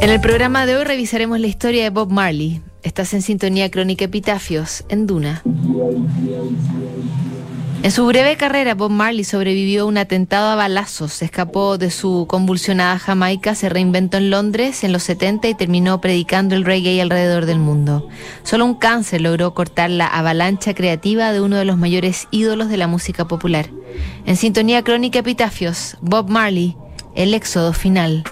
En el programa de hoy revisaremos la historia de Bob Marley. Estás en sintonía crónica Epitafios en Duna. En su breve carrera, Bob Marley sobrevivió a un atentado a balazos, se escapó de su convulsionada Jamaica, se reinventó en Londres en los 70 y terminó predicando el reggae alrededor del mundo. Solo un cáncer logró cortar la avalancha creativa de uno de los mayores ídolos de la música popular. En sintonía crónica Epitafios, Bob Marley, el éxodo final.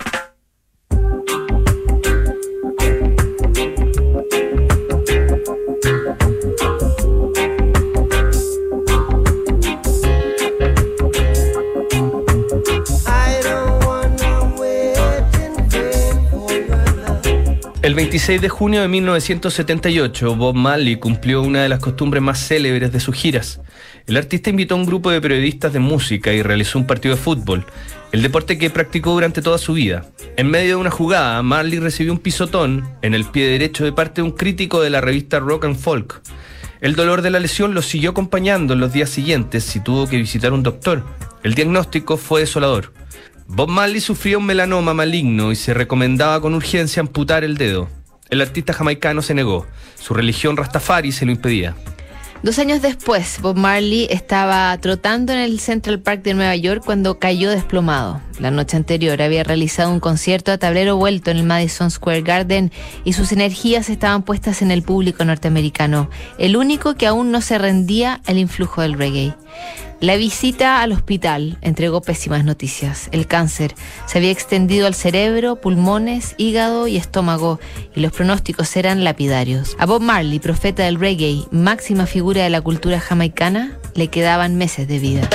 El 26 de junio de 1978, Bob Marley cumplió una de las costumbres más célebres de sus giras. El artista invitó a un grupo de periodistas de música y realizó un partido de fútbol, el deporte que practicó durante toda su vida. En medio de una jugada, Marley recibió un pisotón en el pie derecho de parte de un crítico de la revista Rock and Folk. El dolor de la lesión lo siguió acompañando en los días siguientes y tuvo que visitar un doctor. El diagnóstico fue desolador. Bob Marley sufría un melanoma maligno y se recomendaba con urgencia amputar el dedo. El artista jamaicano se negó. Su religión Rastafari se lo impedía. Dos años después, Bob Marley estaba trotando en el Central Park de Nueva York cuando cayó desplomado. La noche anterior había realizado un concierto a tablero vuelto en el Madison Square Garden y sus energías estaban puestas en el público norteamericano, el único que aún no se rendía al influjo del reggae. La visita al hospital entregó pésimas noticias. El cáncer se había extendido al cerebro, pulmones, hígado y estómago, y los pronósticos eran lapidarios. A Bob Marley, profeta del reggae, máxima figura de la cultura jamaicana, le quedaban meses de vida.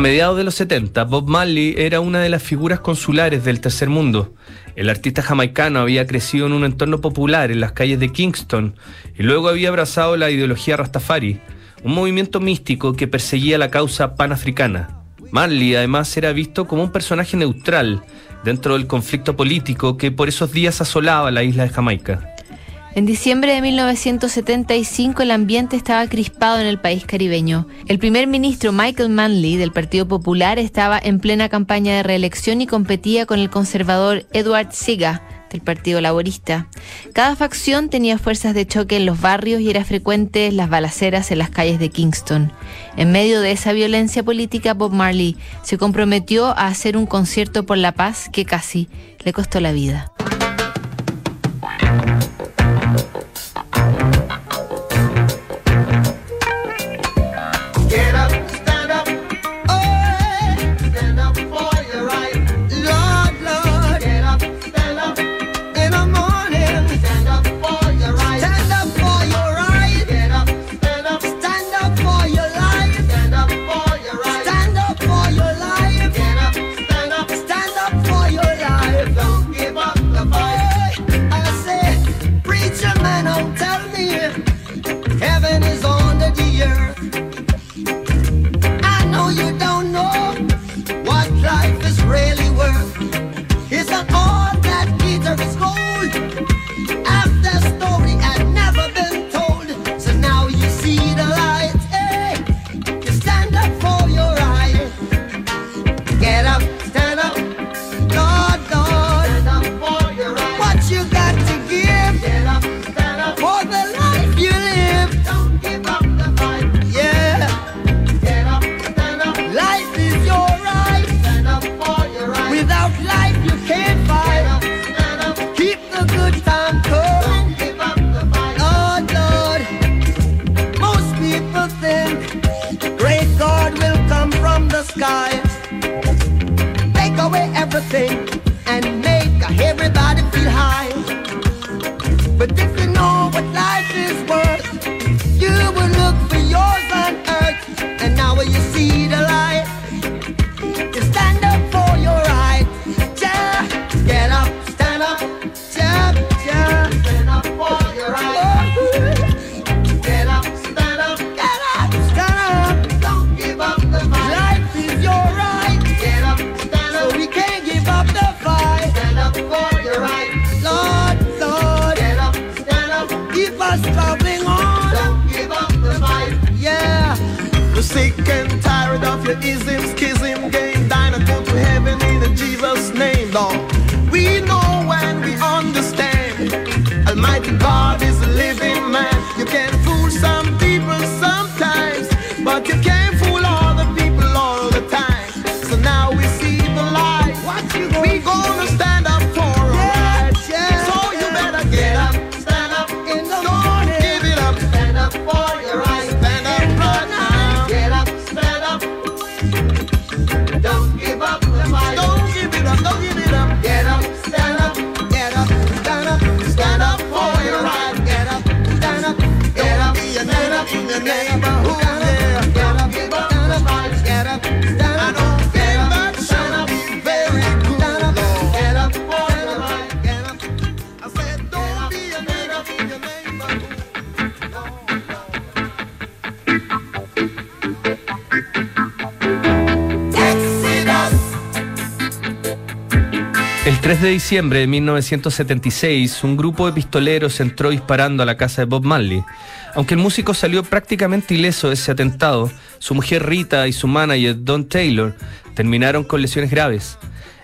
Mediados de los 70, Bob Marley era una de las figuras consulares del tercer mundo. El artista jamaicano había crecido en un entorno popular en las calles de Kingston y luego había abrazado la ideología Rastafari, un movimiento místico que perseguía la causa panafricana. Marley además era visto como un personaje neutral dentro del conflicto político que por esos días asolaba la isla de Jamaica. En diciembre de 1975 el ambiente estaba crispado en el país caribeño. El primer ministro Michael Manley del Partido Popular estaba en plena campaña de reelección y competía con el conservador Edward Siga del Partido Laborista. Cada facción tenía fuerzas de choque en los barrios y era frecuente las balaceras en las calles de Kingston. En medio de esa violencia política, Bob Marley se comprometió a hacer un concierto por la paz que casi le costó la vida. the ism, schism game. Dinah, go to heaven in the Jesus name, Lord. We know and we understand. Almighty God is a living man. You can diciembre de 1976, un grupo de pistoleros entró disparando a la casa de Bob Marley. Aunque el músico salió prácticamente ileso de ese atentado, su mujer Rita y su manager Don Taylor terminaron con lesiones graves.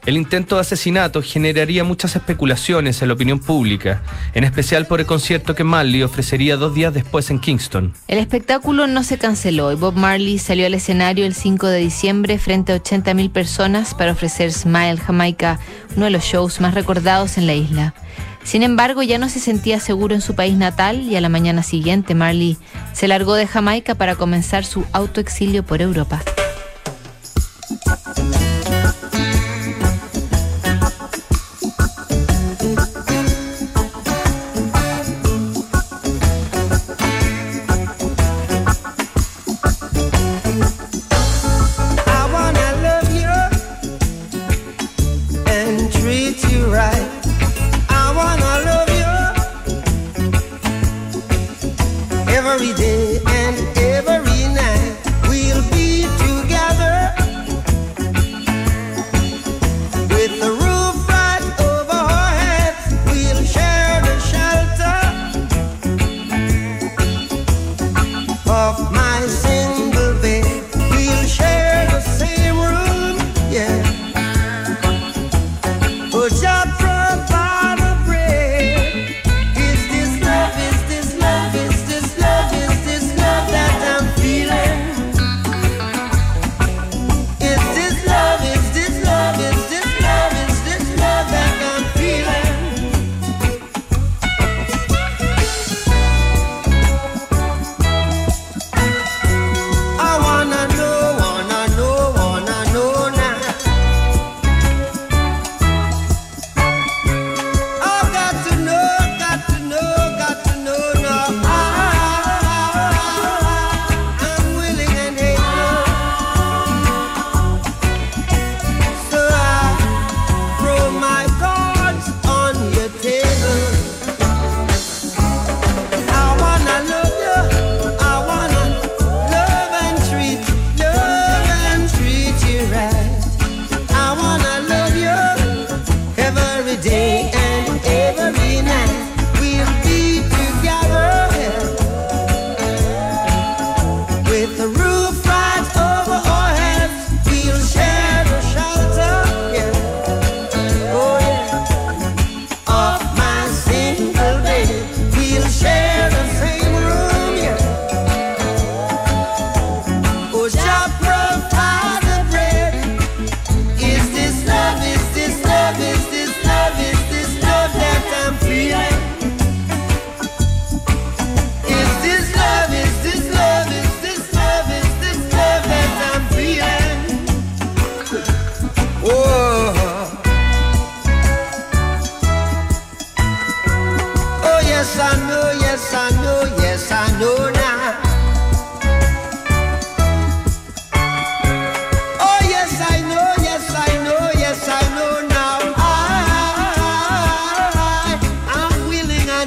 El intento de asesinato generaría muchas especulaciones en la opinión pública, en especial por el concierto que Marley ofrecería dos días después en Kingston. El espectáculo no se canceló y Bob Marley salió al escenario el 5 de diciembre frente a 80.000 personas para ofrecer Smile Jamaica, uno de los shows más recordados en la isla. Sin embargo, ya no se sentía seguro en su país natal y a la mañana siguiente Marley se largó de Jamaica para comenzar su autoexilio por Europa. every day.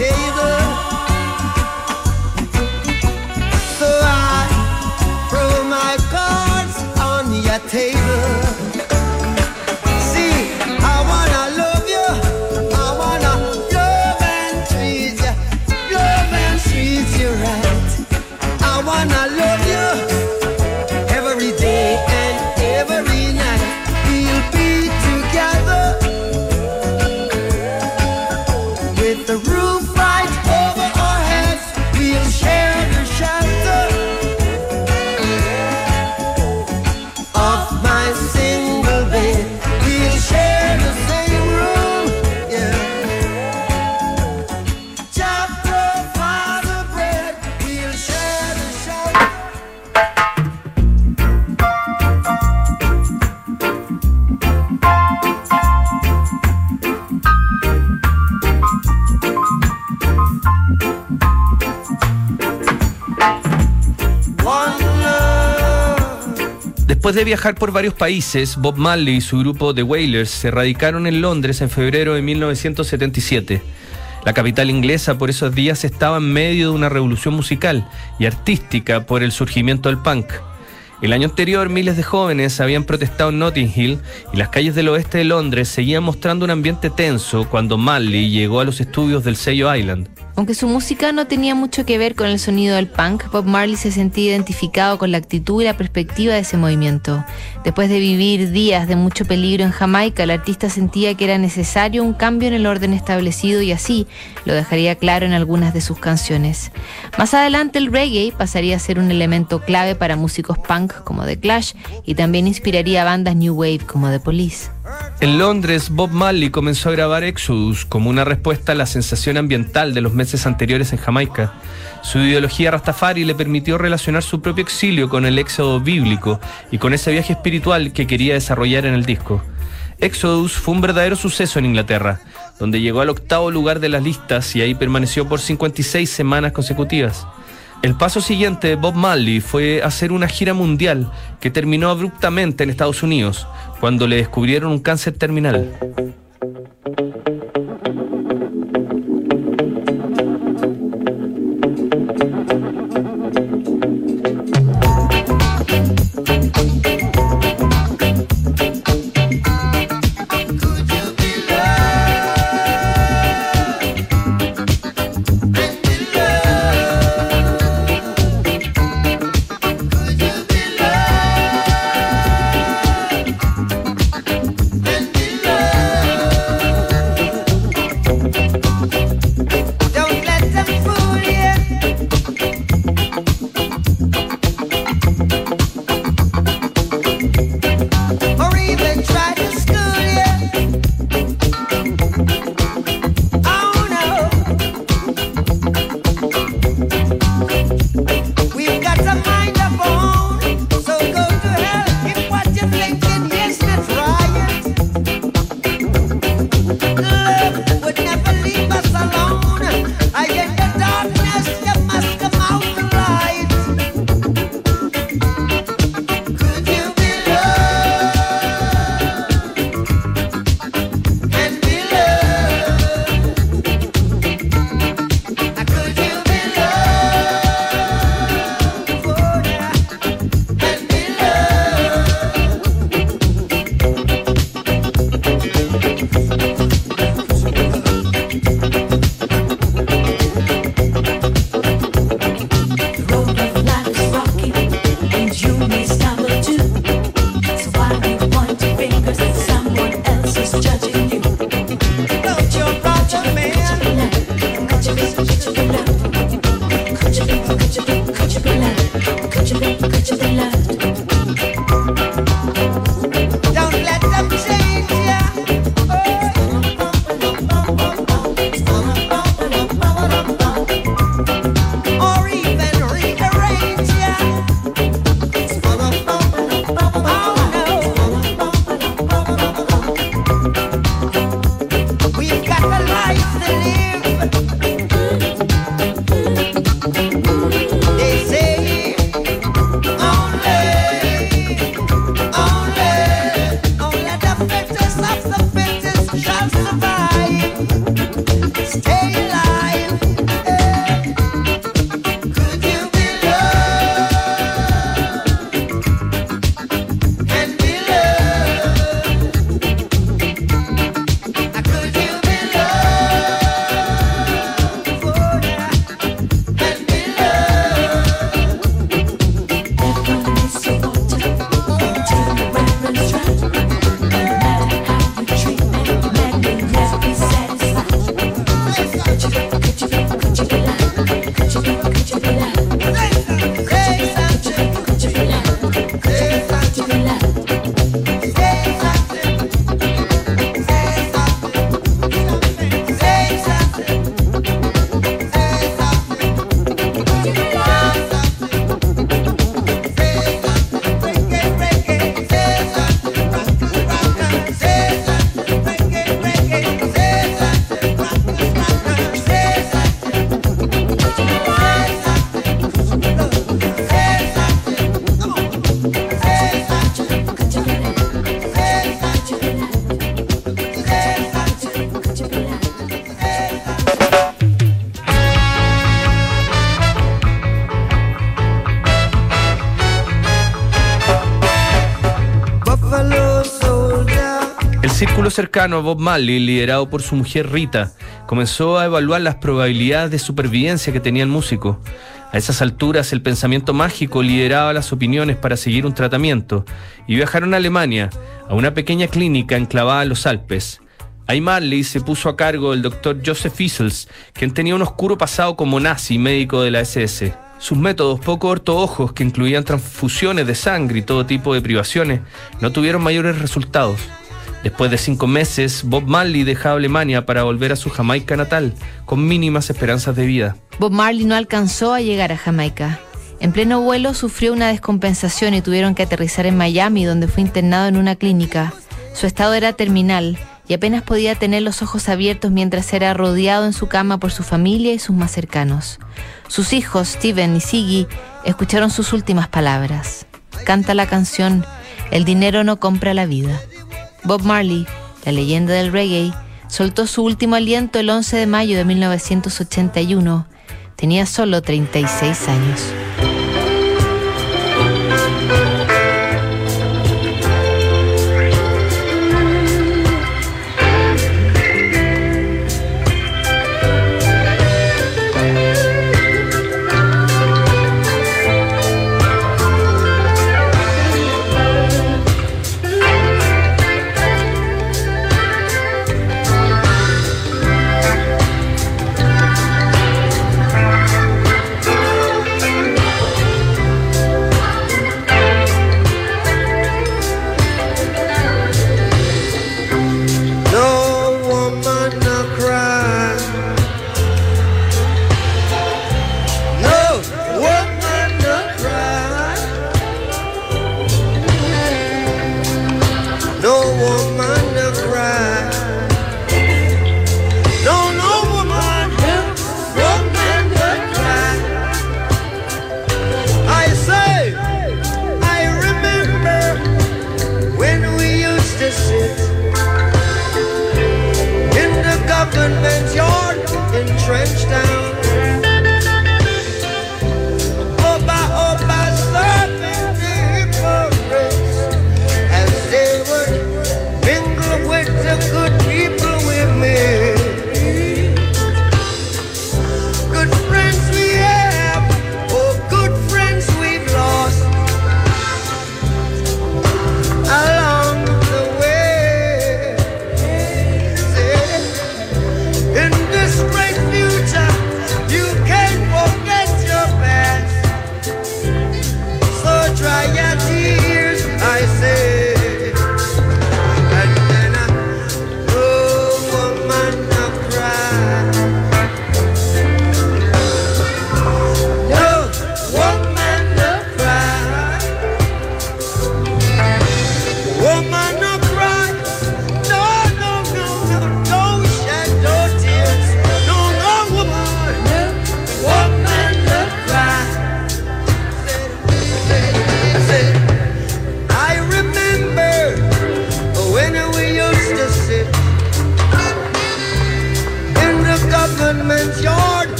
behavior Después de viajar por varios países, Bob Marley y su grupo The Wailers se radicaron en Londres en febrero de 1977. La capital inglesa por esos días estaba en medio de una revolución musical y artística por el surgimiento del punk. El año anterior, miles de jóvenes habían protestado en Notting Hill y las calles del oeste de Londres seguían mostrando un ambiente tenso cuando Marley llegó a los estudios del sello Island. Aunque su música no tenía mucho que ver con el sonido del punk, Bob Marley se sentía identificado con la actitud y la perspectiva de ese movimiento. Después de vivir días de mucho peligro en Jamaica, el artista sentía que era necesario un cambio en el orden establecido y así lo dejaría claro en algunas de sus canciones. Más adelante el reggae pasaría a ser un elemento clave para músicos punk como The Clash y también inspiraría bandas New Wave como The Police. En Londres, Bob Marley comenzó a grabar Exodus como una respuesta a la sensación ambiental de los meses anteriores en Jamaica. Su ideología Rastafari le permitió relacionar su propio exilio con el éxodo bíblico y con ese viaje espiritual que quería desarrollar en el disco. Exodus fue un verdadero suceso en Inglaterra, donde llegó al octavo lugar de las listas y ahí permaneció por 56 semanas consecutivas. El paso siguiente de Bob Marley fue hacer una gira mundial que terminó abruptamente en Estados Unidos, cuando le descubrieron un cáncer terminal. Cercano a Bob Marley, liderado por su mujer Rita, comenzó a evaluar las probabilidades de supervivencia que tenía el músico. A esas alturas el pensamiento mágico lideraba las opiniones para seguir un tratamiento y viajaron a Alemania, a una pequeña clínica enclavada en los Alpes. Ahí Marley se puso a cargo del doctor Joseph Issels, quien tenía un oscuro pasado como nazi médico de la SS. Sus métodos poco ortoojos, que incluían transfusiones de sangre y todo tipo de privaciones, no tuvieron mayores resultados. Después de cinco meses, Bob Marley deja Alemania para volver a su Jamaica natal, con mínimas esperanzas de vida. Bob Marley no alcanzó a llegar a Jamaica. En pleno vuelo sufrió una descompensación y tuvieron que aterrizar en Miami, donde fue internado en una clínica. Su estado era terminal y apenas podía tener los ojos abiertos mientras era rodeado en su cama por su familia y sus más cercanos. Sus hijos, Steven y Siggy, escucharon sus últimas palabras. Canta la canción El dinero no compra la vida. Bob Marley, la leyenda del reggae, soltó su último aliento el 11 de mayo de 1981. Tenía solo 36 años.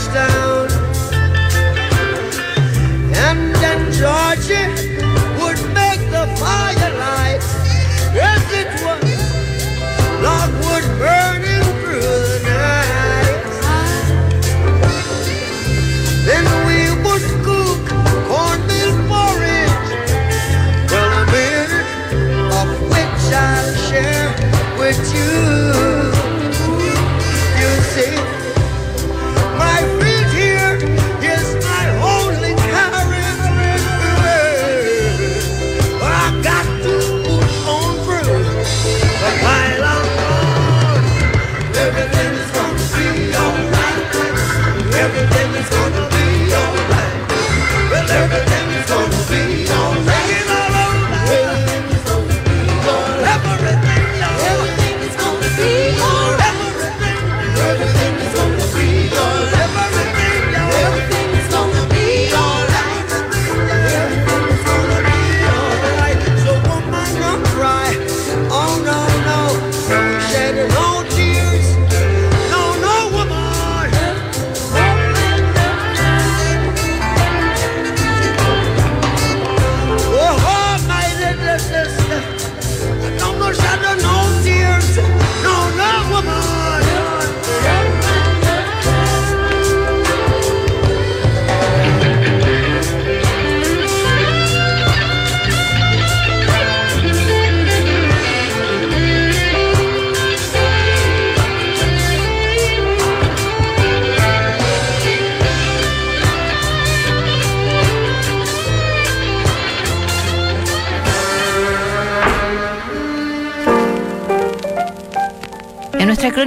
touchdown.